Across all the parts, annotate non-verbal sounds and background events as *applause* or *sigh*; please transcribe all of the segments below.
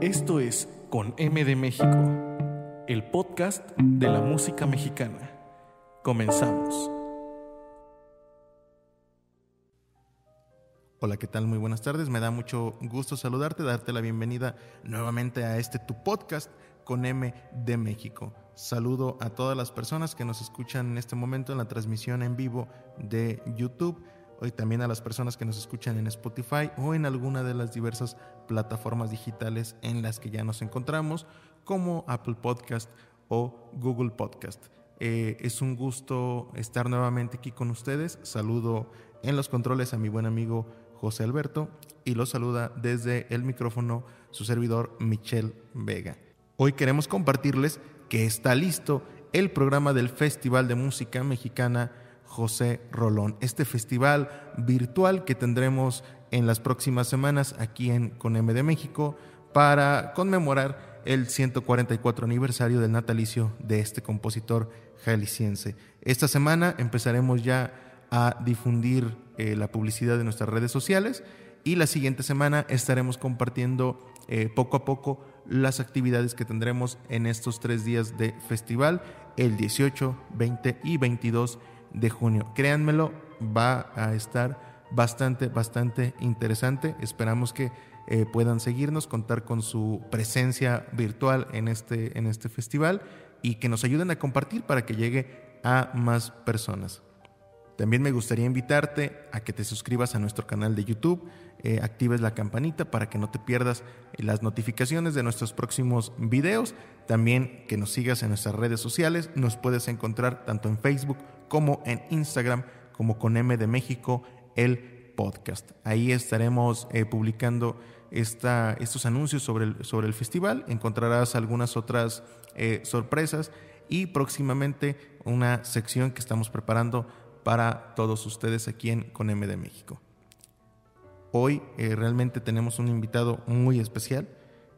Esto es Con M de México, el podcast de la música mexicana. Comenzamos. Hola, ¿qué tal? Muy buenas tardes. Me da mucho gusto saludarte, darte la bienvenida nuevamente a este tu podcast con M de México. Saludo a todas las personas que nos escuchan en este momento en la transmisión en vivo de YouTube. Hoy también a las personas que nos escuchan en Spotify o en alguna de las diversas plataformas digitales en las que ya nos encontramos, como Apple Podcast o Google Podcast. Eh, es un gusto estar nuevamente aquí con ustedes. Saludo en los controles a mi buen amigo José Alberto y lo saluda desde el micrófono su servidor Michelle Vega. Hoy queremos compartirles que está listo el programa del Festival de Música Mexicana José Rolón, este festival virtual que tendremos en las próximas semanas aquí en CONEM de México para conmemorar el 144 aniversario del natalicio de este compositor jalisciense. Esta semana empezaremos ya a difundir eh, la publicidad de nuestras redes sociales y la siguiente semana estaremos compartiendo eh, poco a poco las actividades que tendremos en estos tres días de festival, el 18, 20 y 22 de junio. Créanmelo, va a estar bastante, bastante interesante. Esperamos que eh, puedan seguirnos, contar con su presencia virtual en este, en este festival y que nos ayuden a compartir para que llegue a más personas. También me gustaría invitarte a que te suscribas a nuestro canal de YouTube, eh, actives la campanita para que no te pierdas las notificaciones de nuestros próximos videos. También que nos sigas en nuestras redes sociales. Nos puedes encontrar tanto en Facebook como en Instagram como con M de México, el podcast. Ahí estaremos eh, publicando estos anuncios sobre el, festival. Encontrarás algunas otras eh, sorpresas y próximamente una sección que estamos preparando para todos ustedes aquí en Con M de México. Hoy eh, realmente tenemos un invitado muy especial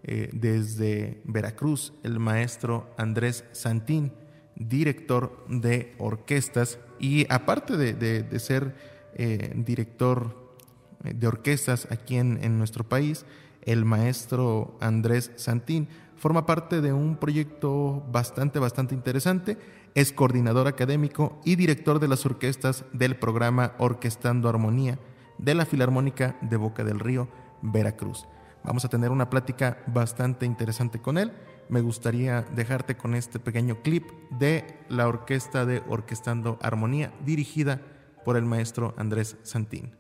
eh, desde Veracruz, el maestro Andrés Santín, director de orquestas y aparte de, ser eh, director de orquestas aquí en, en nuestro país, el maestro Andrés Santín forma parte de un proyecto bastante, bastante interesante es coordinador académico y director de las orquestas del programa Orquestando Armonía de la Filarmónica de Boca del Río, Veracruz. Vamos a tener una plática bastante interesante con él. Me gustaría dejarte con este pequeño clip de la orquesta de Orquestando Armonía dirigida por el maestro Andrés Santín.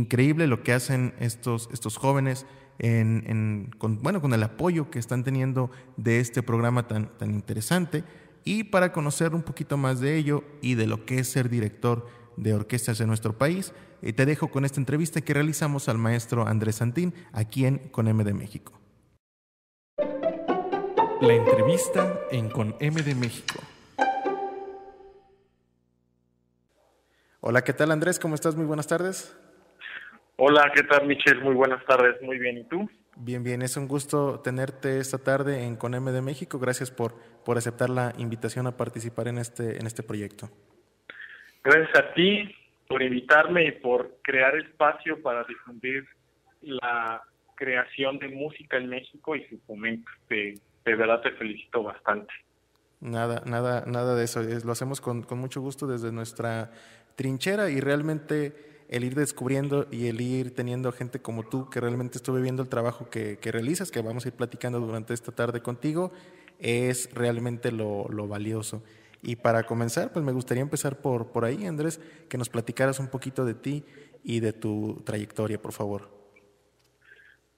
Increíble lo que hacen estos, estos jóvenes en, con, bueno, con el apoyo que están teniendo de este programa tan, tan interesante. Y para conocer un poquito más de ello y de lo que es ser director de orquestas en nuestro país, eh, te dejo con esta entrevista que realizamos al maestro Andrés Santín aquí en Con M de México. La entrevista en Con M de México. Hola, ¿qué tal Andrés? ¿Cómo estás? Muy buenas tardes. Hola, ¿qué tal Michelle? Muy buenas tardes, muy bien. ¿Y tú? Bien, bien, es un gusto tenerte esta tarde en CONEM de México. Gracias por, por aceptar la invitación a participar en este, en este proyecto. Gracias a ti por invitarme y por crear espacio para difundir la creación de música en México y su fomento. De, de verdad te felicito bastante. Nada, nada, nada de eso. Lo hacemos con, con mucho gusto desde nuestra trinchera y realmente el ir descubriendo y el ir teniendo gente como tú que realmente estuve viendo el trabajo que, realizas, que vamos a ir platicando durante esta tarde contigo, es realmente lo, valioso. Y para comenzar, pues me gustaría empezar por, por ahí, Andrés, que nos platicaras un poquito de ti y de tu trayectoria, por favor.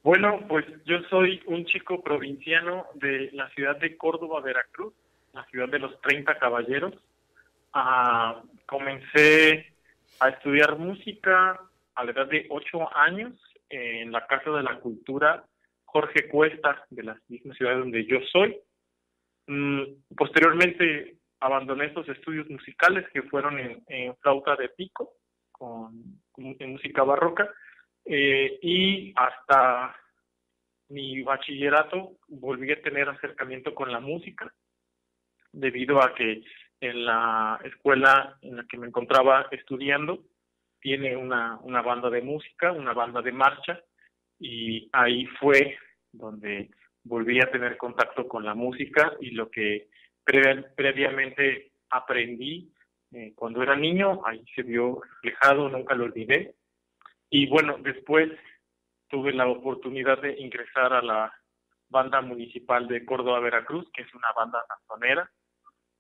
Bueno, pues yo soy un chico provinciano de la ciudad de Córdoba, Veracruz, la ciudad de los 30 caballeros. Ah, comencé a estudiar música a la edad de ocho años en la Casa de la Cultura Jorge Cuesta de la misma ciudad donde yo soy. Mm, posteriormente abandoné estos estudios musicales que fueron en, flauta de pico, con, en música barroca, eh, y hasta mi bachillerato volví a tener acercamiento con la música, debido a que en la escuela en la que me encontraba estudiando, tiene una, una banda de música, una banda de marcha, y ahí fue donde volví a tener contacto con la música y lo que previamente aprendí eh, cuando era niño, ahí se vio reflejado, nunca lo olvidé. Y bueno, después tuve la oportunidad de ingresar a la banda municipal de Córdoba, Veracruz, que es una banda canzonera,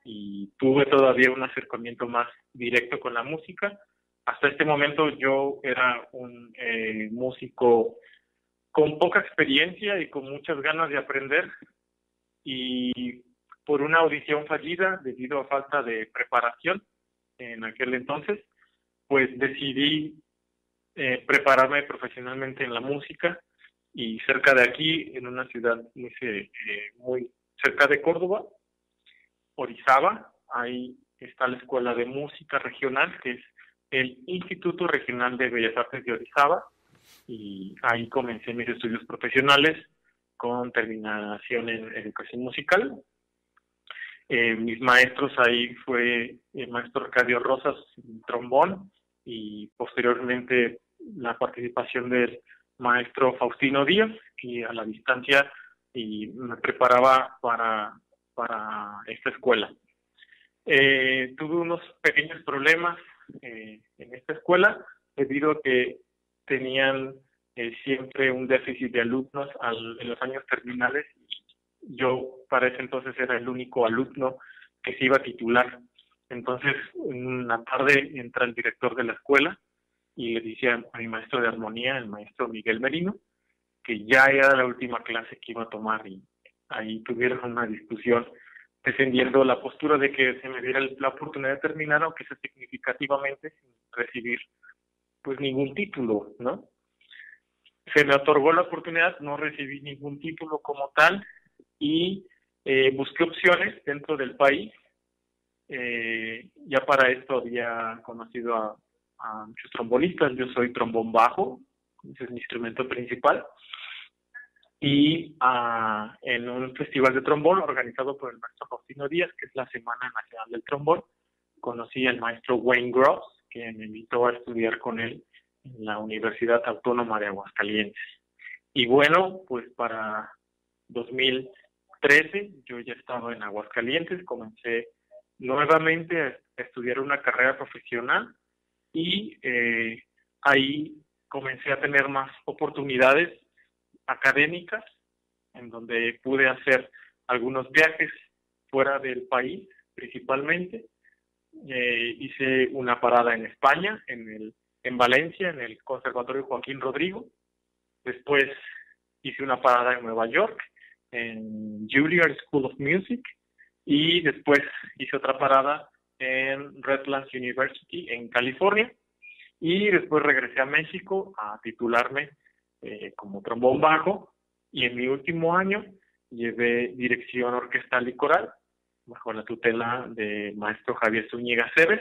y tuve todavía un acercamiento más directo con la música. Hasta este momento yo era un eh, músico con poca experiencia y con muchas ganas de aprender y por una audición fallida debido a falta de preparación en aquel entonces, pues decidí eh, prepararme profesionalmente en la música y cerca de aquí, en una ciudad muy, eh, muy cerca de Córdoba, Orizaba, ahí está la Escuela de Música Regional, que es el Instituto Regional de Bellas Artes de Orizaba, y ahí comencé mis estudios profesionales con terminación en educación musical. Eh, mis maestros ahí fue el maestro Arcadio Rosas trombón y posteriormente la participación del maestro Faustino Díaz, que a la distancia y me preparaba para para esta escuela. Eh, tuve unos pequeños problemas eh, en esta escuela debido a que tenían eh, siempre un déficit de alumnos en los años terminales. Yo para ese entonces era el único alumno que se iba a titular. Entonces, una tarde entra el director de la escuela y le dice a, mi maestro de armonía, el maestro Miguel Merino, que ya era la última clase que iba a tomar y ahí tuvieron una discusión defendiendo la postura de que se me diera la oportunidad de terminar, aunque sea significativamente, sin recibir pues ningún título, ¿no? Se me otorgó la oportunidad, no recibí ningún título como tal y eh, busqué opciones dentro del país. Eh, ya para esto había conocido a, muchos trombonistas, yo soy trombón bajo, ese es mi instrumento principal y ah, en un festival de trombón organizado por el maestro Faustino Díaz, que es la Semana Nacional del Trombón, conocí al maestro Wayne Gross, que me invitó a estudiar con él en la Universidad Autónoma de Aguascalientes. Y bueno, pues para 2013 yo ya estaba en Aguascalientes, comencé nuevamente a estudiar una carrera profesional y eh, ahí comencé a tener más oportunidades académicas, en donde pude hacer algunos viajes fuera del país, principalmente. Eh, hice una parada en España, en el en Valencia, en el Conservatorio Joaquín Rodrigo. Después hice una parada en Nueva York, en Juilliard School of Music. Y después hice otra parada en Redlands University, en California. Y después regresé a México a titularme eh, como trombón bajo. Y en mi último año llevé dirección orquestal y coral bajo la tutela del maestro Javier Zúñiga Cebes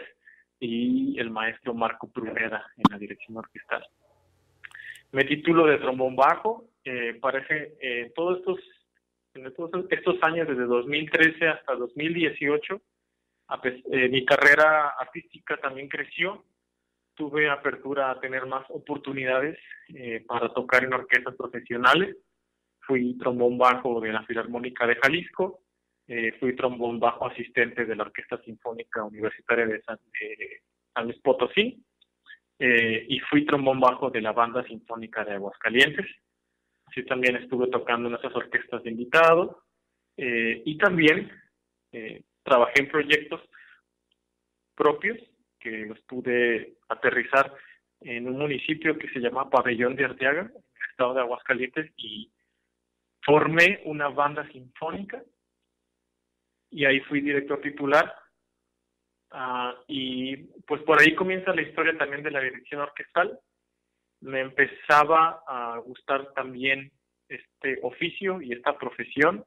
y el maestro Marco Pruneda en la dirección orquestal. Me titulo de trombón bajo, eh, parece eh, todos estos en todos estos años desde 2013 hasta 2018 eh, mi carrera artística también creció tuve apertura a tener más oportunidades eh, para tocar en orquestas profesionales fui trombón bajo de la Filarmónica de Jalisco eh, fui trombón bajo asistente de la Orquesta Sinfónica Universitaria de San, Luis Potosí eh, y fui trombón bajo de la Banda Sinfónica de Aguascalientes. Así también estuve tocando en esas orquestas de invitados eh, y también trabajé en proyectos propios que los pude aterrizar en un municipio que se llama Pabellón de Arteaga, estado de Aguascalientes, y formé una banda sinfónica y ahí fui director titular. Ah, y pues por ahí comienza la historia también de la dirección orquestal. Me empezaba a gustar también este oficio y esta profesión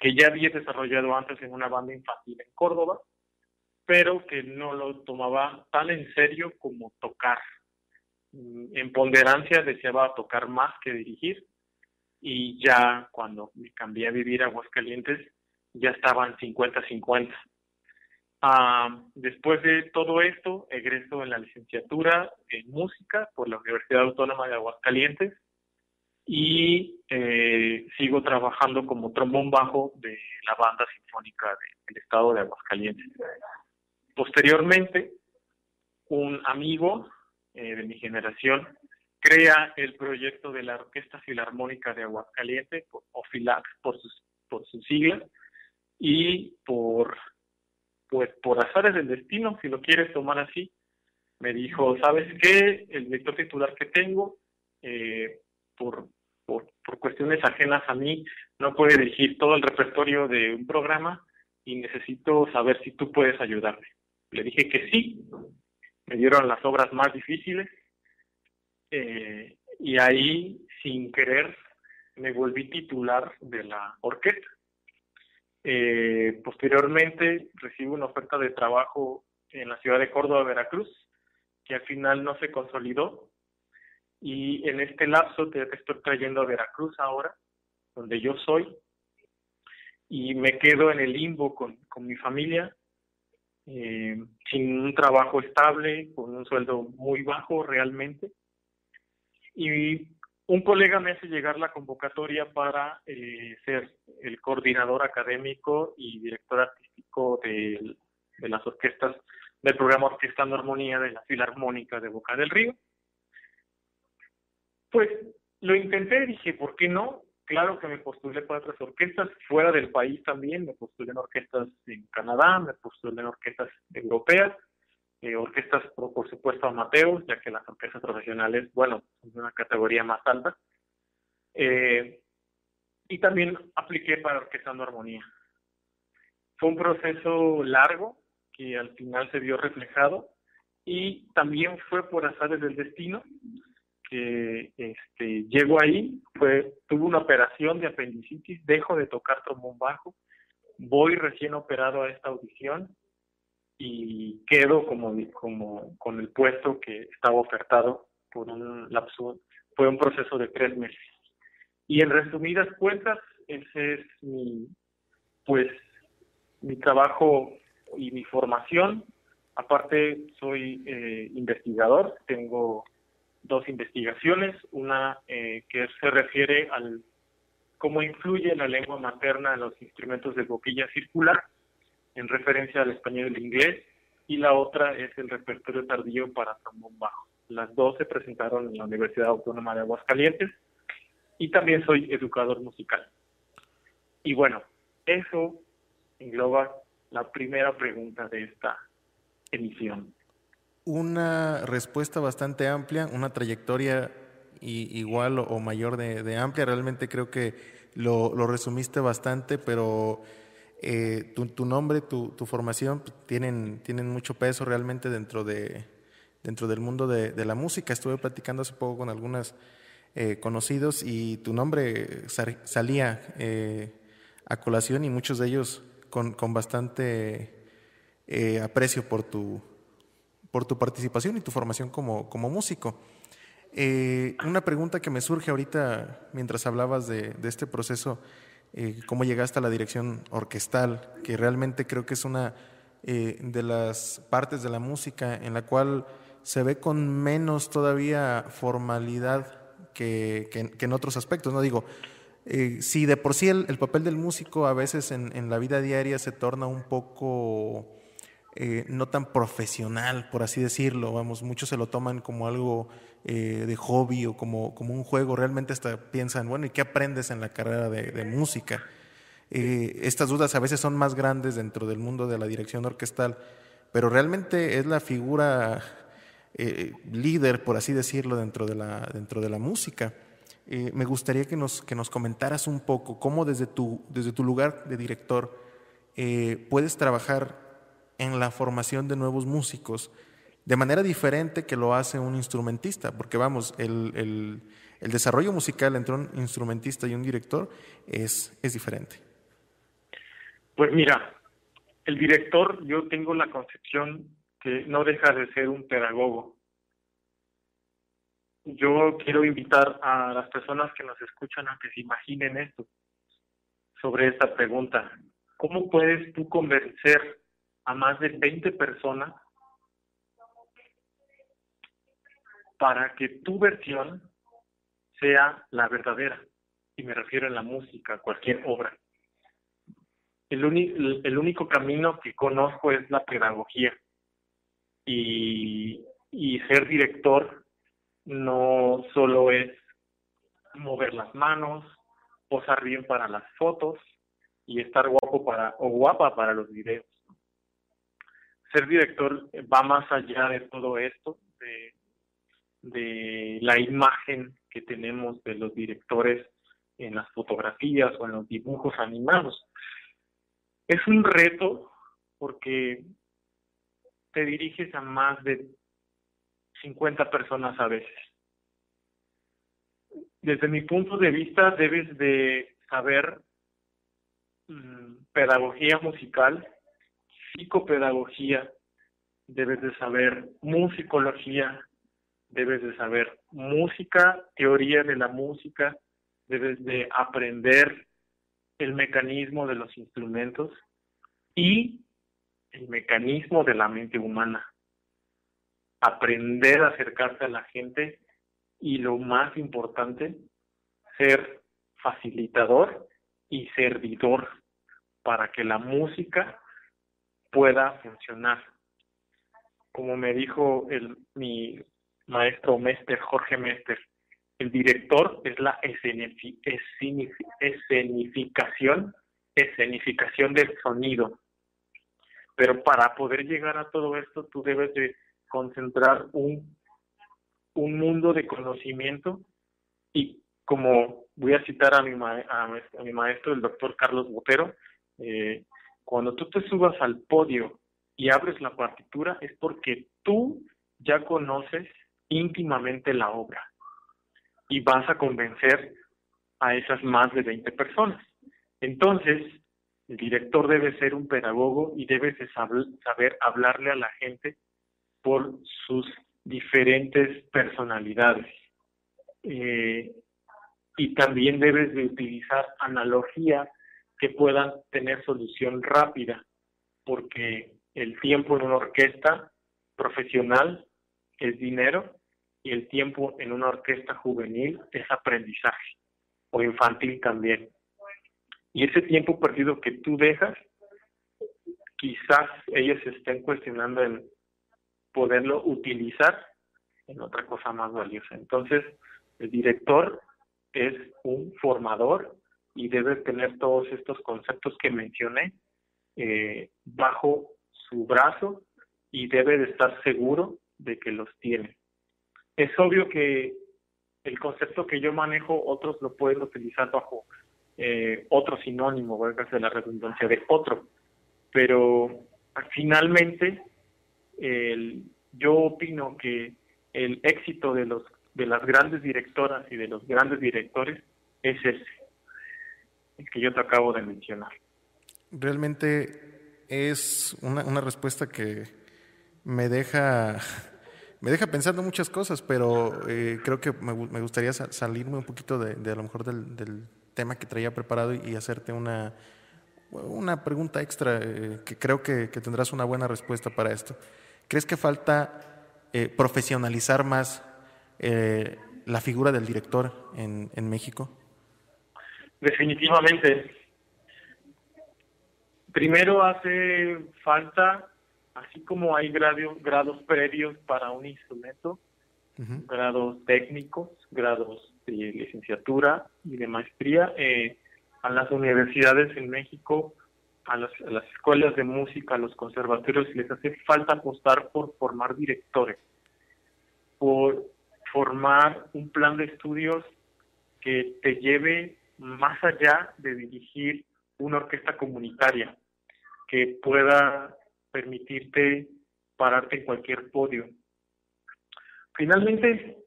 que ya había desarrollado antes en una banda infantil en Córdoba, pero que no lo tomaba tan en serio como tocar. Mm, en ponderancia deseaba tocar más que dirigir y ya cuando me cambié a vivir a Aguascalientes ya estaban 50-50. Ah, después de todo esto, egreso en la licenciatura en música por la Universidad Autónoma de Aguascalientes y eh, sigo trabajando como trombón bajo de la banda sinfónica del estado de Aguascalientes. Posteriormente, un amigo eh, de mi generación crea el proyecto de la Orquesta Filarmónica de Aguascalientes, o FILAX por sus, por siglas, y por pues por azares del destino, si lo quieres tomar así, me dijo, ¿sabes qué? El director titular que tengo, eh, por, por, por cuestiones ajenas a mí, no puede dirigir todo el repertorio de un programa y necesito saber si tú puedes ayudarme. Le dije que sí, me dieron las obras más difíciles eh, y ahí, sin querer, me volví titular de la orquesta. Eh, posteriormente recibo una oferta de trabajo en la ciudad de Córdoba, Veracruz, que al final no se consolidó. Y en este lapso te, estoy trayendo a Veracruz ahora, donde yo soy, y me quedo en el limbo con, con mi familia, eh, sin un trabajo estable, con un sueldo muy bajo realmente. Y un colega me hace llegar la convocatoria para eh, ser el coordinador académico y director artístico de, las orquestas del programa Orquestando Armonía de la Filarmónica de Boca del Río. Pues lo intenté, dije, ¿por qué no? Claro que me postulé para otras orquestas, fuera del país también, me postulé en orquestas en Canadá, me postulé en orquestas europeas, eh, orquestas, por, supuesto, amateos, ya que las orquestas profesionales, bueno, son de una categoría más alta. Eh, y también apliqué para Orquestando Armonía. Fue un proceso largo que al final se vio reflejado y también fue por azares del destino que este, llego ahí, fue, tuve una operación de apendicitis, dejo de tocar trombón bajo, voy recién operado a esta audición y quedo como, como con el puesto que estaba ofertado por un lapso, fue un proceso de tres meses. Y en resumidas cuentas, ese es mi, pues, mi trabajo y mi formación. Aparte, soy eh, investigador, tengo dos investigaciones, una eh, que se refiere al cómo influye la lengua materna en los instrumentos de boquilla circular en referencia al español y el inglés, y la otra es el repertorio tardío para trombón bajo. Las dos se presentaron en la Universidad Autónoma de Aguascalientes y también soy educador musical. Y bueno, eso engloba la primera pregunta de esta emisión. Una respuesta bastante amplia, una trayectoria igual o, mayor de, amplia. Realmente creo que lo, resumiste bastante, pero eh, tu, nombre, tu, formación pues, tienen, tienen mucho peso realmente dentro, de, dentro del mundo de, la música. Estuve platicando hace poco con algunos eh, conocidos y tu nombre salía eh, a colación y muchos de ellos con, con bastante aprecio por tu, por tu participación y tu formación como, como músico. Eh, una pregunta que me surge ahorita mientras hablabas de, este proceso, eh, cómo llegaste a la dirección orquestal, que realmente creo que es una eh, de las partes de la música en la cual se ve con menos todavía formalidad que, en otros aspectos. No digo, si de por sí el, papel del músico a veces en, en la vida diaria se torna un poco eh, no tan profesional, por así decirlo. Vamos, muchos se lo toman como algo eh, de hobby o como, como un juego. Realmente hasta piensan, bueno, ¿y qué aprendes en la carrera de, música? Eh, estas dudas a veces son más grandes dentro del mundo de la dirección orquestal, pero realmente es la figura líder, por así decirlo, dentro de la, dentro de la música. me gustaría que nos, que nos comentaras un poco cómo desde tu, desde tu lugar de director puedes trabajar en la formación de nuevos músicos de manera diferente que lo hace un instrumentista, porque vamos, el, desarrollo musical entre un instrumentista y un director es, es diferente. Pues mira, el director, yo tengo la concepción que no deja de ser un pedagogo. Yo quiero invitar a las personas que nos escuchan a que se imaginen esto sobre esta pregunta. ¿Cómo puedes tú convencer a más de 20 personas para que tu versión sea la verdadera. Y me refiero a la música, cualquier obra. El, el único camino que conozco es la pedagogía. Y, y ser director no solo es mover las manos, posar bien para las fotos y estar guapo para o guapa para los videos ser director va más allá de todo esto, de, la imagen que tenemos de los directores en las fotografías o en los dibujos animados. Es un reto porque te diriges a más de 50 personas a veces. Desde mi punto de vista debes de saber mm, pedagogía musical, psicopedagogía, debes de saber musicología, debes de saber música, teoría de la música, debes de aprender el mecanismo de los instrumentos y el mecanismo de la mente humana. Aprender a acercarse a la gente y lo más importante, ser facilitador y servidor para que la música pueda funcionar. Como me dijo el, mi maestro Mester, Jorge Mester, el director es la escenificación, escenificación del sonido. Pero para poder llegar a todo esto, tú debes de concentrar un, un mundo de conocimiento y como voy a citar a mi, a, mi maestro, el doctor Carlos Botero, eh, cuando tú te subas al podio y abres la partitura es porque tú ya conoces íntimamente la obra y vas a convencer a esas más de 20 personas. Entonces, el director debe ser un pedagogo y debe saber hablarle a la gente por sus diferentes personalidades. Eh, y también debes de utilizar analogía que puedan tener solución rápida, porque el tiempo en una orquesta profesional es dinero y el tiempo en una orquesta juvenil es aprendizaje o infantil también. Y ese tiempo perdido que tú dejas, quizás ellos estén cuestionando el poderlo utilizar en otra cosa más valiosa. Entonces, el director es un formador y debe tener todos estos conceptos que mencioné eh, bajo su brazo y debe de estar seguro de que los tiene. Es obvio que el concepto que yo manejo, otros lo pueden utilizar bajo eh, otro sinónimo, voy a hacer la redundancia de otro, pero finalmente yo opino que el éxito de los de las grandes directoras y de los grandes directores es ese, que yo te acabo de mencionar. Realmente es una, una respuesta que me deja me deja pensando muchas cosas, pero eh, creo que me, me, gustaría salirme un poquito de, de a lo mejor del, del, tema que traía preparado y, hacerte una, una pregunta extra eh, que creo que, que, tendrás una buena respuesta para esto. ¿Crees que falta eh, profesionalizar más la figura del director en, en México? Definitivamente. Primero hace falta así como hay grados, grados previos para un instrumento, grados técnicos, grados de licenciatura y de maestría, eh, a las universidades en México, a las, a las, escuelas de música, a los conservatorios, les hace falta apostar por formar directores, por formar un plan de estudios que te lleve más allá de dirigir una orquesta comunitaria, que pueda permitirte pararte en cualquier podio. Finalmente,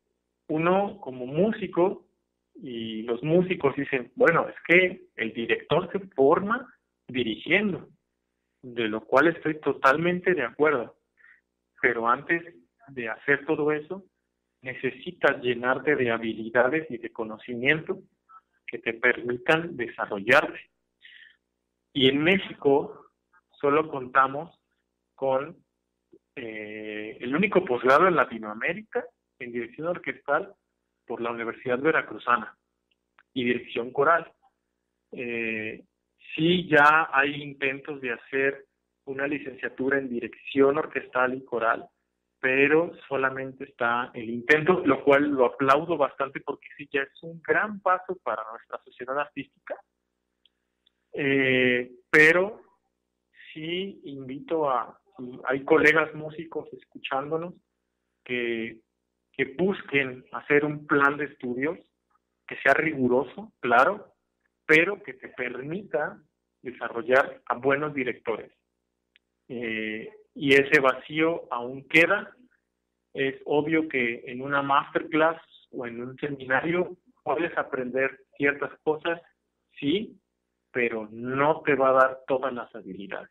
uno como músico, y los músicos dicen, bueno, es que el director se forma dirigiendo, de lo cual estoy totalmente de acuerdo. Pero antes de hacer todo eso, necesitas llenarte de habilidades y de conocimiento que te permitan desarrollarte. Y en México solo contamos con eh, el único posgrado en Latinoamérica en dirección orquestal por la Universidad Veracruzana y dirección coral. Eh, sí ya hay intentos de hacer una licenciatura en dirección orquestal y coral, pero solamente está el intento, lo cual lo aplaudo bastante porque sí ya es un gran paso para nuestra sociedad artística. Eh, pero sí invito a, hay colegas músicos escuchándonos que, que busquen hacer un plan de estudios que sea riguroso, claro, pero que te permita desarrollar a buenos directores. Eh, y ese vacío aún queda. Es obvio que en una masterclass o en un seminario puedes aprender ciertas cosas, sí, pero no te va a dar todas las habilidades.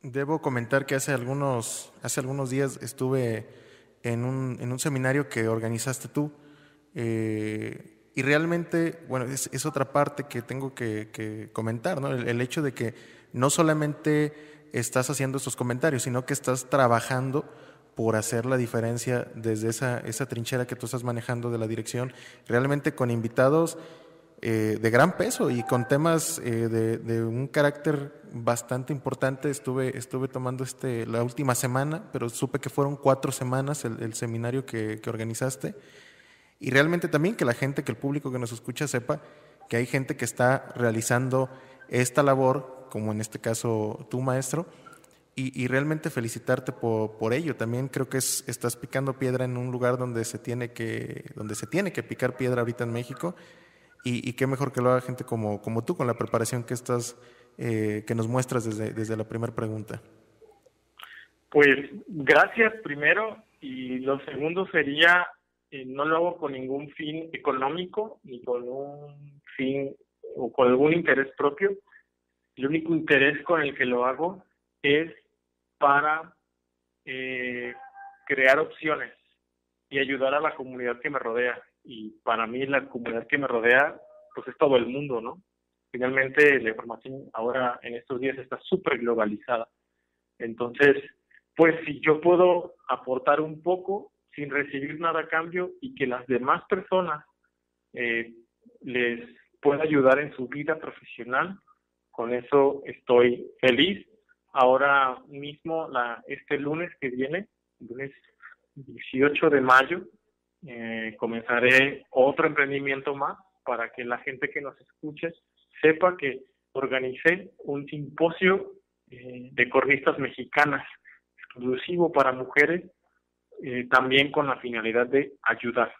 Debo comentar que hace algunos, hace algunos días estuve en un, en un seminario que organizaste tú eh, y realmente, bueno, es, es, otra parte que tengo que, que comentar, ¿no? El, el, hecho de que no solamente estás haciendo estos comentarios, sino que estás trabajando por hacer la diferencia desde esa, esa trinchera que tú estás manejando de la dirección, realmente con invitados eh, de gran peso y con temas eh, de, un carácter bastante importante. Estuve, estuve tomando este la última semana, pero supe que fueron cuatro semanas el, el seminario que, que, organizaste. Y realmente también que la gente, que el público que nos escucha sepa que hay gente que está realizando esta labor, como en este caso tu maestro, y, y realmente felicitarte por, por, ello. También creo que es, estás picando piedra en un lugar donde se tiene que, donde se tiene que picar piedra ahorita en México y, y, qué mejor que lo haga gente como, como tú, con la preparación que estás, eh, que nos muestras desde, desde la primera pregunta. Pues gracias primero y lo segundo sería, eh, no lo hago con ningún fin económico ni con un fin o con algún interés propio. El único interés con el que lo hago es para eh, crear opciones y ayudar a la comunidad que me rodea y para mí la comunidad que me rodea, pues es todo el mundo, ¿no? Finalmente la información ahora en estos días está súper globalizada. Entonces, pues si yo puedo aportar un poco sin recibir nada a cambio y que las demás personas eh, les pueda ayudar en su vida profesional, con eso estoy feliz. Ahora mismo, la, este lunes que viene, lunes 18 de mayo, eh, comenzaré otro emprendimiento más para que la gente que nos escuche sepa que organicé un simposio eh, de cornistas mexicanas. exclusivo para mujeres, eh, también con la finalidad de ayudar.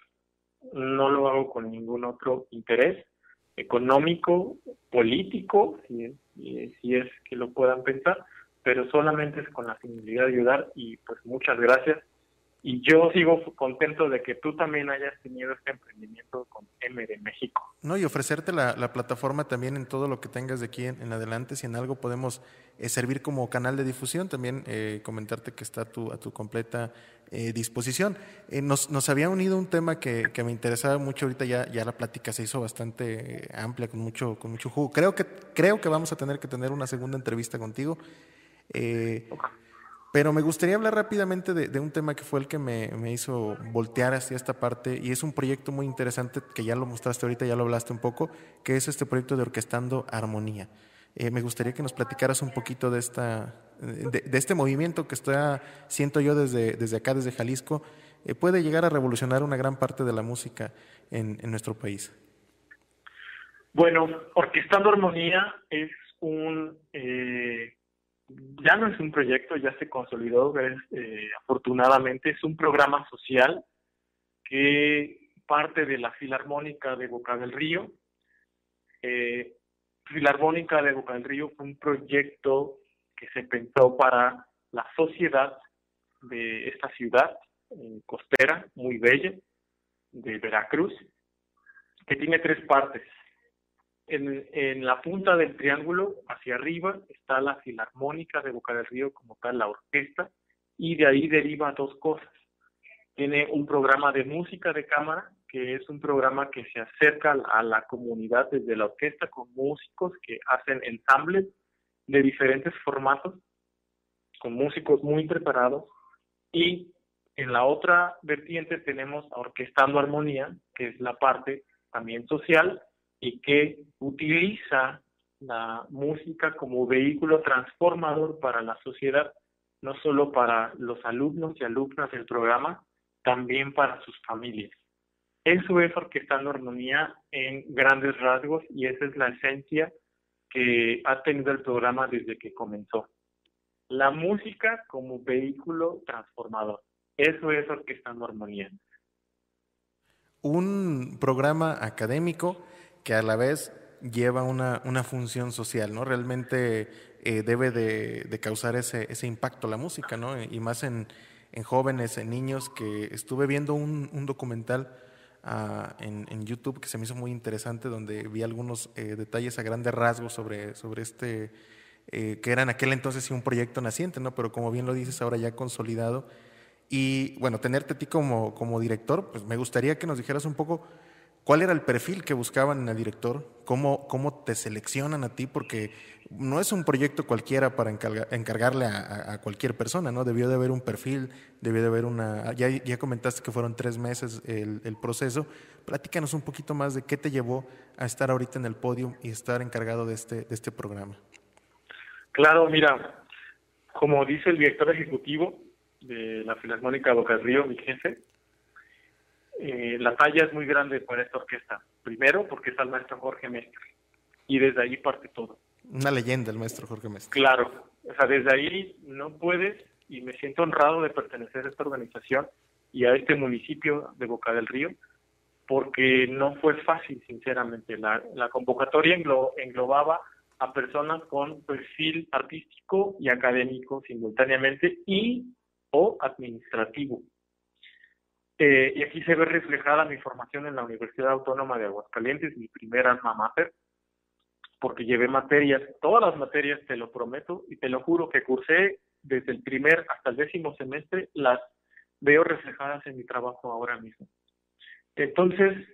No lo hago con ningún otro interés económico, político, si, si es que lo puedan pensar, pero solamente es con la finalidad de ayudar y pues muchas gracias y yo sigo contento de que tú también hayas tenido este emprendimiento con M de México. No, y ofrecerte la, plataforma también en todo lo que tengas de aquí en, adelante, si en algo podemos eh, servir como canal de difusión, también eh, comentarte que está a tu, a tu completa eh, disposición. nos, nos había unido un tema que, que, me interesaba mucho, ahorita ya, ya la plática se hizo bastante amplia, con mucho, con mucho jugo. Creo que, creo que vamos a tener que tener una segunda entrevista contigo. Pero me gustaría hablar rápidamente de, un tema que fue el que me, hizo voltear hacia esta parte y es un proyecto muy interesante que ya lo mostraste ahorita, ya lo hablaste un poco, que es este proyecto de Orquestando Armonía. Eh, me gustaría que nos platicaras un poquito de, esta, de, este movimiento que está, siento yo desde, desde acá, desde Jalisco, eh, puede llegar a revolucionar una gran parte de la música en, en nuestro país. Bueno, Orquestando Armonía es un... Eh, ya no es un proyecto, ya se consolidó, eh, afortunadamente es un programa social que parte de la Filarmónica de Boca del Río. Eh, Filarmónica de Boca del Río fue un proyecto que se pensó para la sociedad de esta ciudad eh, costera, muy bella, de Veracruz, que tiene tres partes. En, la punta del triángulo, hacia arriba, está la Filarmónica de Boca del Río como tal, la orquesta, y de ahí deriva dos cosas. Tiene un programa de música de cámara, que es un programa que se acerca a la comunidad desde la orquesta con músicos que hacen ensambles de diferentes formatos, con músicos muy preparados. Y en la otra vertiente tenemos Orquestando Armonía, que es la parte también social, y que utiliza la música como vehículo transformador para la sociedad, no solo para los alumnos y alumnas del programa, también para sus familias. Eso es orquestando armonía en grandes rasgos y esa es la esencia que ha tenido el programa desde que comenzó. La música como vehículo transformador. Eso es orquestando armonía. Un programa académico que a la vez lleva una, una función social, ¿no? Realmente eh, debe de, causar ese, ese, impacto la música, ¿no? Y más en, en jóvenes, en niños, que estuve viendo un, un documental ah, en, en, YouTube que se me hizo muy interesante, donde vi algunos eh, detalles a grandes rasgos sobre, sobre este, eh, que era en aquel entonces un proyecto naciente, ¿no? Pero como bien lo dices, ahora ya consolidado. Y bueno, tenerte a ti como, como director, pues me gustaría que nos dijeras un poco ¿Cuál era el perfil que buscaban en el director? ¿Cómo, cómo te seleccionan a ti? Porque no es un proyecto cualquiera para encargarle a, cualquier persona, ¿no? Debió de haber un perfil, debió de haber una... Ya, ya comentaste que fueron tres meses el, proceso. Platícanos un poquito más de qué te llevó a estar ahorita en el podio y estar encargado de este, de este programa. Claro, mira, como dice el director ejecutivo de la Filarmónica Boca Río, mi jefe, eh, la talla es muy grande para esta orquesta. Primero, porque está el maestro Jorge Mestre. Y desde ahí parte todo. Una leyenda el maestro Jorge Mestre. Claro. O sea, desde ahí no puedes, y me siento honrado de pertenecer a esta organización y a este municipio de Boca del Río, porque no fue fácil, sinceramente. La, la convocatoria englobaba a personas con perfil artístico y académico simultáneamente y o administrativo. Eh, y aquí se ve reflejada mi formación en la Universidad Autónoma de Aguascalientes, mi primera alma mater, porque llevé materias, todas las materias, te lo prometo, y te lo juro que cursé desde el primer hasta el décimo semestre, las veo reflejadas en mi trabajo ahora mismo. Entonces,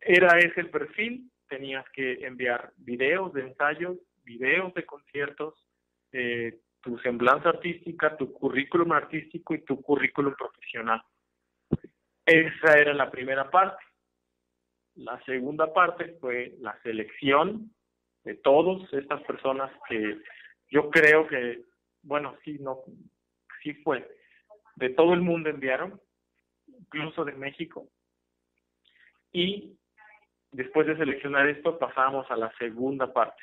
era ese el perfil, tenías que enviar videos de ensayos, videos de conciertos, eh, tu semblanza artística, tu currículum artístico y tu currículum profesional. Esa era la primera parte. La segunda parte fue la selección de todas estas personas que yo creo que, bueno, sí, no, sí fue, de todo el mundo enviaron, incluso de México. Y después de seleccionar esto, pasamos a la segunda parte.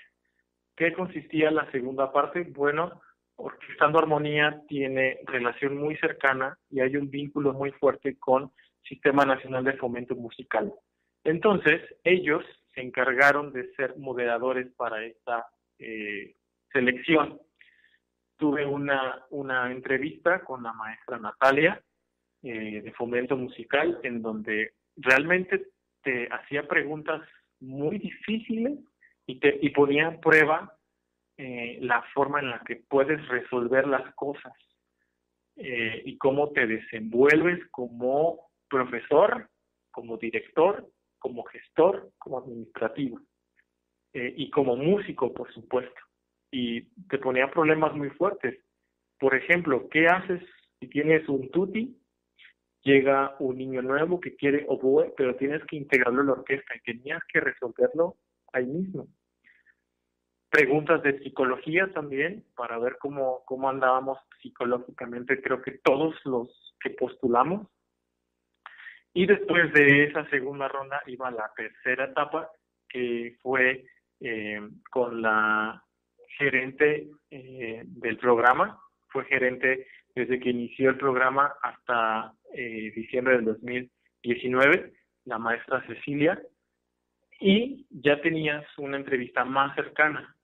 ¿Qué consistía la segunda parte? Bueno, Orquestando Armonía tiene relación muy cercana y hay un vínculo muy fuerte con Sistema Nacional de Fomento Musical. Entonces, ellos se encargaron de ser moderadores para esta eh, selección. Tuve una, una entrevista con la maestra Natalia eh, de Fomento Musical en donde realmente te hacía preguntas muy difíciles y, te, y ponía en prueba eh, la forma en la que puedes resolver las cosas y cómo te desenvuelves como profesor, como director, como gestor, como administrativo eh, y como músico, por supuesto. Y te ponía problemas muy fuertes. Por ejemplo, ¿qué haces si tienes un tutti? Llega un niño nuevo que quiere oboe, pero tienes que integrarlo en la orquesta y tenías que resolverlo ahí mismo preguntas de psicología también para ver cómo, cómo andábamos psicológicamente, creo que todos los que postulamos. Y después de esa segunda ronda iba la tercera etapa, que fue eh, con la gerente eh, del programa, fue gerente desde que inició el programa hasta eh, diciembre del 2019, la maestra Cecilia, y ya tenías una entrevista más cercana.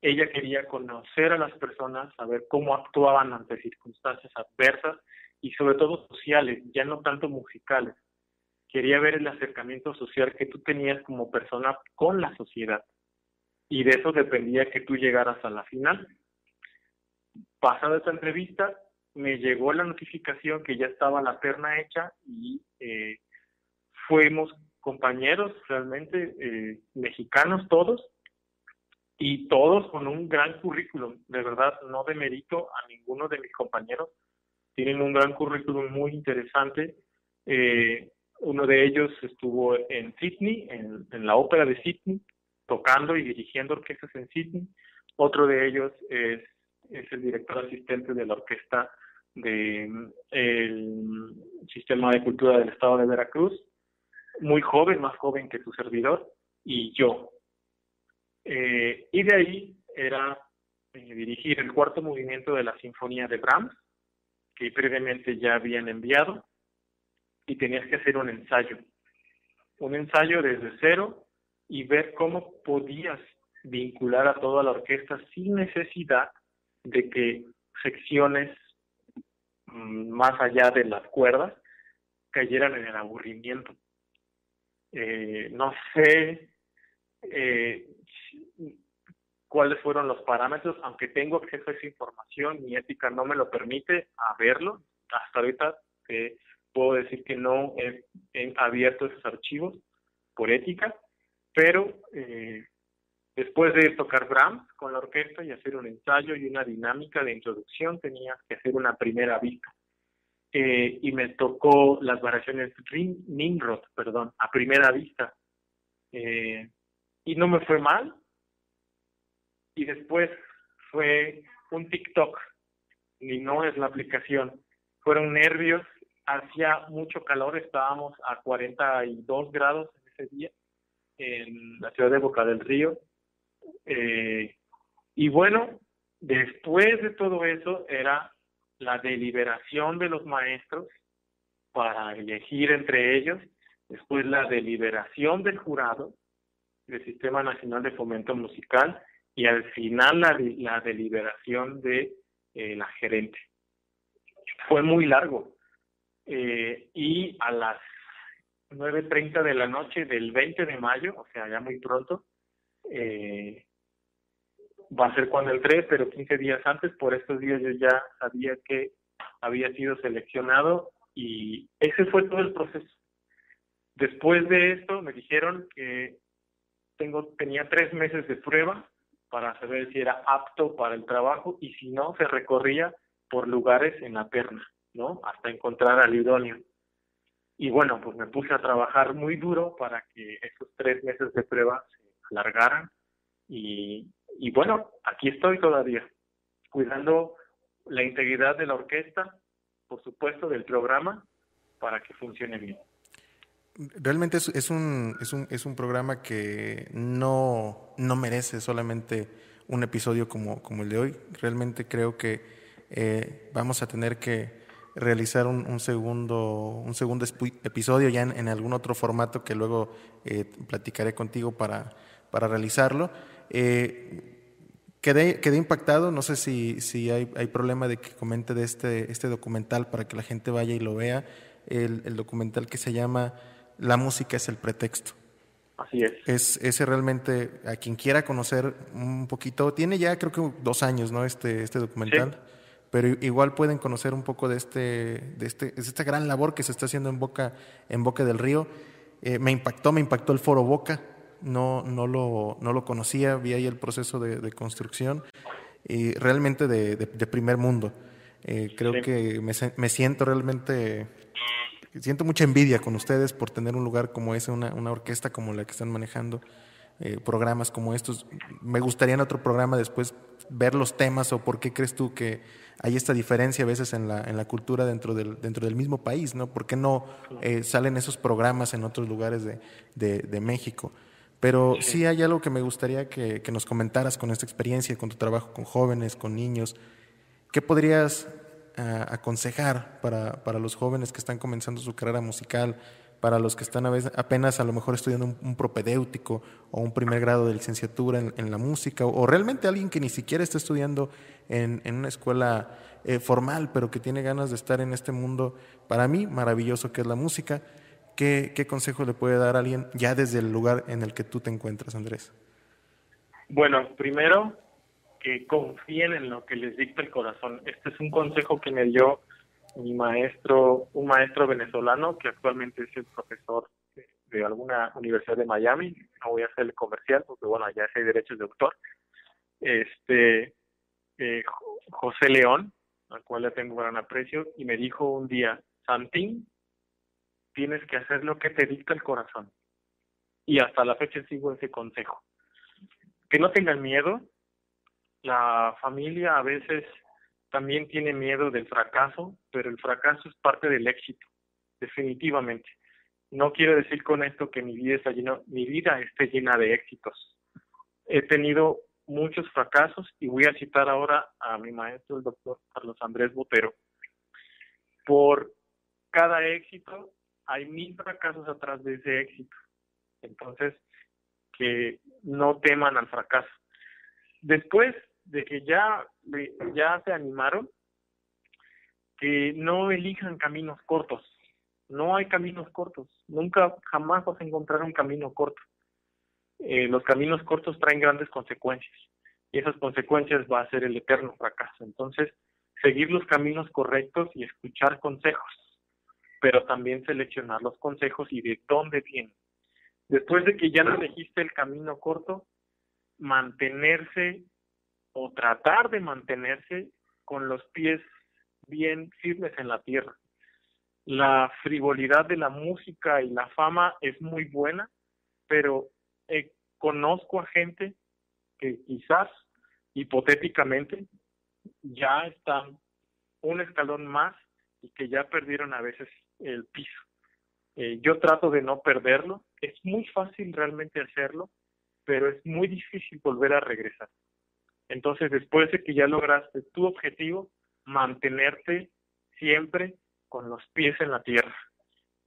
Ella quería conocer a las personas, saber cómo actuaban ante circunstancias adversas y sobre todo sociales, ya no tanto musicales. Quería ver el acercamiento social que tú tenías como persona con la sociedad. Y de eso dependía que tú llegaras a la final. Pasada esta entrevista, me llegó la notificación que ya estaba la terna hecha y eh, fuimos compañeros realmente eh, mexicanos todos y todos con un gran currículum. De verdad, no demerito a ninguno de mis compañeros. Tienen un gran currículum muy interesante. Eh, uno de ellos estuvo en Sydney, en, la ópera de Sydney, tocando y dirigiendo orquestas en Sydney. Otro de ellos es, es el director asistente de la orquesta del Sistema de Cultura del Estado de Veracruz, muy joven, más joven que su servidor, y yo, eh, y de ahí era eh, dirigir el cuarto movimiento de la Sinfonía de Brahms, que previamente ya habían enviado, y tenías que hacer un ensayo. Un ensayo desde cero y ver cómo podías vincular a toda la orquesta sin necesidad de que secciones mm, más allá de las cuerdas cayeran en el aburrimiento. Eh, no sé eh, cuáles fueron los parámetros, aunque tengo acceso a esa información, mi ética no me lo permite a verlo. Hasta ahorita eh, puedo decir que no he, abierto esos archivos por ética, pero eh, después de tocar Brahms con la orquesta y hacer un ensayo y una dinámica de introducción, tenía que hacer una primera vista. Eh, y me tocó las variaciones Nimrod, perdón, a primera vista. Eh, y no me fue mal. Y después fue un TikTok, y no es la aplicación. Fueron nervios, hacía mucho calor, estábamos a 42 grados ese día en la ciudad de Boca del Río. Eh, y bueno, después de todo eso era la deliberación de los maestros para elegir entre ellos, después la deliberación del jurado del Sistema Nacional de Fomento Musical y al final la, la deliberación de eh, la gerente. Fue muy largo eh, y a las 9.30 de la noche del 20 de mayo, o sea, ya muy pronto, eh, va a ser cuando entré, pero 15 días antes, por estos días yo ya sabía que había sido seleccionado y ese fue todo el proceso. Después de esto me dijeron que tengo, tenía tres meses de prueba para saber si era apto para el trabajo y si no, se recorría por lugares en la perna, ¿no? Hasta encontrar al idóneo. Y bueno, pues me puse a trabajar muy duro para que esos tres meses de prueba se alargaran y, y bueno, aquí estoy todavía, cuidando la integridad de la orquesta, por supuesto, del programa, para que funcione bien. Realmente es, un, es, un, es un programa que no, no merece solamente un episodio como, como el de hoy. Realmente creo que eh, vamos a tener que realizar un, segundo, un segundo episodio ya en, algún otro formato que luego eh, platicaré contigo para, para realizarlo. Eh, quedé, quedé impactado, no sé si, si hay, hay, problema de que comente de este, este documental para que la gente vaya y lo vea, el, el documental que se llama La música es el pretexto. Así es. Es ese realmente, a quien quiera conocer un poquito, tiene ya creo que dos años, ¿no? Este, este documental. Pero igual pueden conocer un poco de este, de este, de esta gran labor que se está haciendo en Boca, en Boca del Río. Eh, me impactó, me impactó el foro Boca. No, no, lo, no lo conocía, vi ahí el proceso de, construcción y realmente de, de, primer mundo. Eh, creo que me, me siento realmente siento mucha envidia con ustedes por tener un lugar como ese, una, una orquesta como la que están manejando, eh, programas como estos. Me gustaría en otro programa después ver los temas o por qué crees tú que hay esta diferencia a veces en la, en la cultura dentro del, dentro del mismo país, ¿no? ¿Por qué no eh, salen esos programas en otros lugares de, de, México? Pero sí. hay algo que me gustaría que, que, nos comentaras con esta experiencia, con tu trabajo con jóvenes, con niños. ¿Qué podrías aconsejar para, para, los jóvenes que están comenzando su carrera musical, para los que están a veces, apenas a lo mejor estudiando un, propedéutico o un primer grado de licenciatura en, la música, o, realmente alguien que ni siquiera está estudiando en, en una escuela eh, formal, pero que tiene ganas de estar en este mundo, para mí, maravilloso que es la música. ¿Qué, ¿Qué consejo le puede dar a alguien ya desde el lugar en el que tú te encuentras, Andrés? Bueno, primero, que confíen en lo que les dicta el corazón. Este es un consejo que me dio mi maestro, un maestro venezolano que actualmente es el profesor de, alguna universidad de Miami. No voy a hacerle comercial porque bueno, allá hay derechos de autor. Este eh, José León, al cual le tengo gran aprecio, y me dijo un día, Santín, tienes que hacer lo que te dicta el corazón. Y hasta la fecha sigo ese consejo. Que no tengan miedo, la familia a veces también tiene miedo del fracaso, pero el fracaso es parte del éxito, definitivamente. No quiero decir con esto que mi vida, está llena, mi vida esté llena de éxitos. He tenido muchos fracasos y voy a citar ahora a mi maestro, el doctor Carlos Andrés Botero. Por cada éxito hay mil fracasos atrás de ese éxito. Entonces, que no teman al fracaso. Después de que ya, ya se animaron, que no elijan caminos cortos. No hay caminos cortos. Nunca, jamás vas a encontrar un camino corto. Eh, los caminos cortos traen grandes consecuencias y esas consecuencias va a ser el eterno fracaso. Entonces, seguir los caminos correctos y escuchar consejos, pero también seleccionar los consejos y de dónde vienen. Después de que ya no elegiste el camino corto, mantenerse o tratar de mantenerse con los pies bien firmes en la tierra. La frivolidad de la música y la fama es muy buena, pero eh, conozco a gente que quizás hipotéticamente ya están un escalón más y que ya perdieron a veces el piso. Eh, yo trato de no perderlo. Es muy fácil realmente hacerlo, pero es muy difícil volver a regresar. Entonces, después de que ya lograste tu objetivo, mantenerte siempre con los pies en la tierra.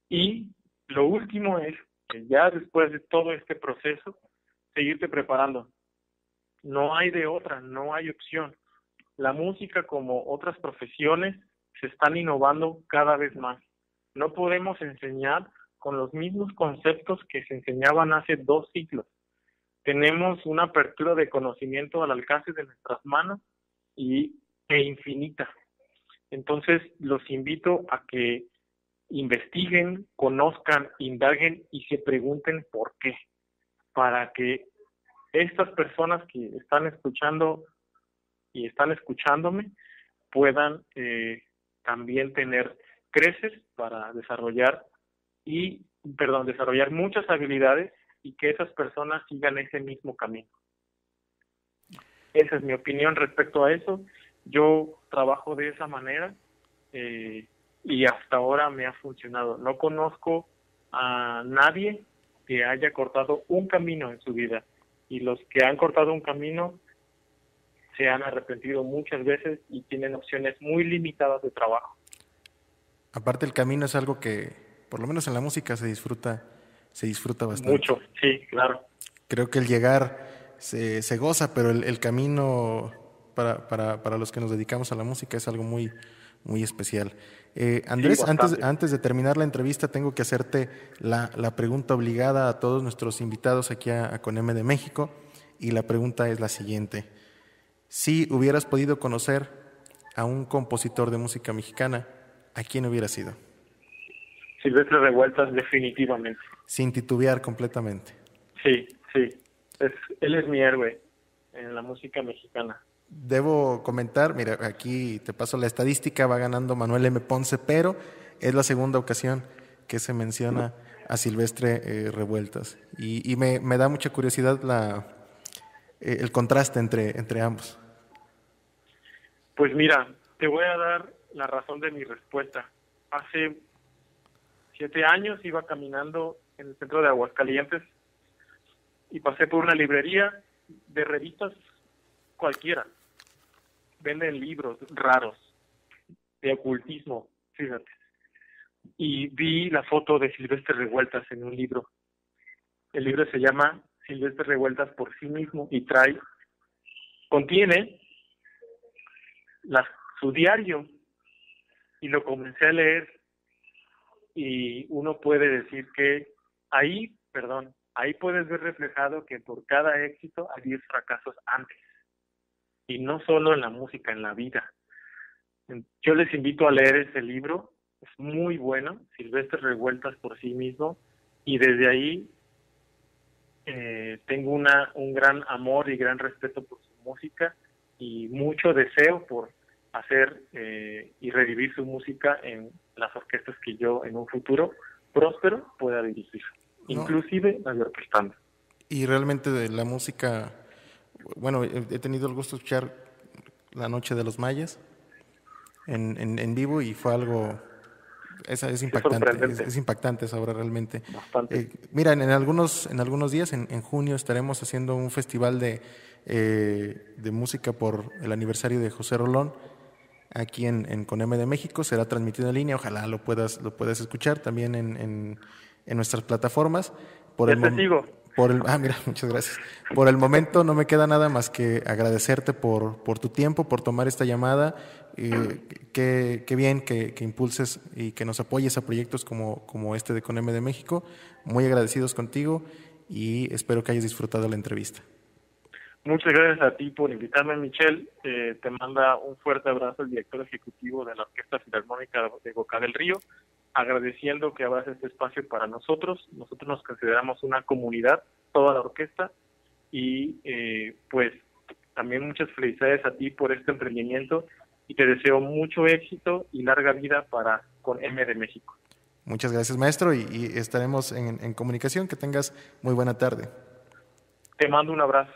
Y lo último es que ya después de todo este proceso, seguirte preparando. No hay de otra, no hay opción. La música, como otras profesiones, se están innovando cada vez más. No podemos enseñar con los mismos conceptos que se enseñaban hace dos siglos tenemos una apertura de conocimiento al alcance de nuestras manos y e infinita. Entonces, los invito a que investiguen, conozcan, indaguen y se pregunten por qué, para que estas personas que están escuchando y están escuchándome puedan eh, también tener creces para desarrollar y, perdón, desarrollar muchas habilidades y que esas personas sigan ese mismo camino. Esa es mi opinión respecto a eso. Yo trabajo de esa manera eh, y hasta ahora me ha funcionado. No conozco a nadie que haya cortado un camino en su vida y los que han cortado un camino se han arrepentido muchas veces y tienen opciones muy limitadas de trabajo. Aparte el camino es algo que, por lo menos en la música, se disfruta, se disfruta bastante. Mucho, sí, claro. Creo que el llegar se, se goza, pero el, el camino para, para, para, los que nos dedicamos a la música es algo muy, muy especial. Eh, Andrés, sí, antes, antes de terminar la entrevista, tengo que hacerte la, la pregunta obligada a todos nuestros invitados aquí a, a Coneme de México, y la pregunta es la siguiente. Si hubieras podido conocer a un compositor de música mexicana, ¿a quién hubiera sido? Silvestre Revueltas, definitivamente. Sin titubear completamente. Sí, sí. Es, él es mi héroe en la música mexicana. Debo comentar, mira, aquí te paso la estadística, va ganando Manuel M. Ponce, pero es la segunda ocasión que se menciona a Silvestre eh, Revueltas. Y, y me, me, da mucha curiosidad la, eh, el contraste entre, entre ambos. Pues mira, te voy a dar la razón de mi respuesta. Hace siete años iba caminando en el centro de Aguascalientes y pasé por una librería de revistas cualquiera. Venden libros raros de ocultismo, fíjate. Y vi la foto de Silvestre Revueltas en un libro. El libro se llama Silvestre Revueltas por sí mismo y trae, contiene su diario y lo comencé a leer y uno puede decir que ahí, perdón, ahí puedes ver reflejado que por cada éxito hay 10 fracasos antes. Y no solo en la música, en la vida. Yo les invito a leer ese libro, es muy bueno, Silvestre Revueltas por sí mismo, y desde ahí eh, tengo una, un gran amor y gran respeto por su música y mucho deseo por hacer eh, y revivir su música en las orquestas que yo en un futuro próspero pueda dirigir, no. inclusive orquestando. Y realmente de la música, bueno, he tenido el gusto de escuchar La Noche de los Mayas en, en, en vivo y fue algo es, es impactante, es, es, impactante esa obra realmente. Eh, mira, en, en, algunos, en algunos días, en, en, junio, estaremos haciendo un festival de, eh, de música por el aniversario de José Rolón aquí en, en Coneme de México. Será transmitido en línea, ojalá lo puedas, lo puedas escuchar también en, en, nuestras plataformas. Por el testigo. Por el, ah, mira, *laughs* muchas gracias. Por el momento no me queda nada más que agradecerte por, por tu tiempo, por tomar esta llamada. Eh, qué, qué bien que, que, impulses y que nos apoyes a proyectos como, como este de Coneme de México. Muy agradecidos contigo y espero que hayas disfrutado la entrevista. Muchas gracias a ti por invitarme, Michelle. Eh, te manda un fuerte abrazo el director ejecutivo de la Orquesta Filarmónica de Boca del Río, agradeciendo que abras este espacio para nosotros. Nosotros nos consideramos una comunidad, toda la orquesta, y eh, pues también muchas felicidades a ti por este emprendimiento y te deseo mucho éxito y larga vida para con M de México. Muchas gracias, maestro, y, y estaremos en, en comunicación. Que tengas muy buena tarde. Te mando un abrazo.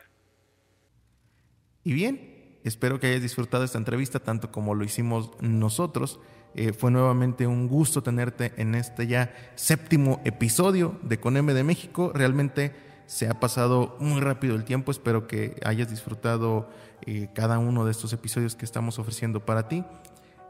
Y bien, espero que hayas disfrutado esta entrevista tanto como lo hicimos nosotros. Eh, fue nuevamente un gusto tenerte en este ya séptimo episodio de Con M de México. Realmente se ha pasado muy rápido el tiempo. Espero que hayas disfrutado eh, cada uno de estos episodios que estamos ofreciendo para ti.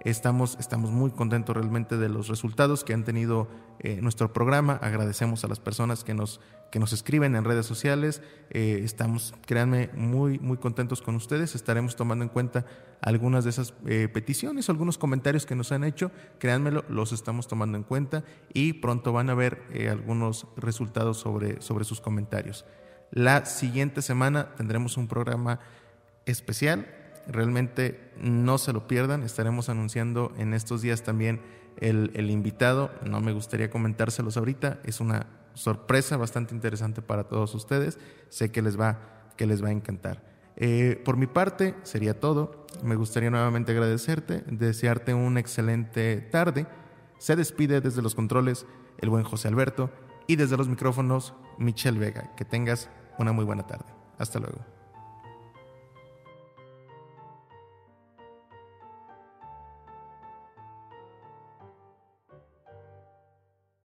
Estamos, estamos muy contentos realmente de los resultados que han tenido eh, nuestro programa. Agradecemos a las personas que nos, que nos escriben en redes sociales. Eh, estamos, créanme, muy, muy contentos con ustedes. Estaremos tomando en cuenta algunas de esas eh, peticiones, algunos comentarios que nos han hecho. Créanmelo, los estamos tomando en cuenta y pronto van a ver algunos resultados sobre, sobre sus comentarios. La siguiente semana tendremos un programa especial Realmente no se lo pierdan. Estaremos anunciando en estos días también el, el invitado. No me gustaría comentárselos ahorita. Es una sorpresa bastante interesante para todos ustedes. Sé que les va, que les va a encantar. Eh, por mi parte, sería todo. Me gustaría nuevamente agradecerte, desearte una excelente tarde. Se despide desde los controles el buen José Alberto y desde los micrófonos Michelle Vega. Que tengas una muy buena tarde. Hasta luego.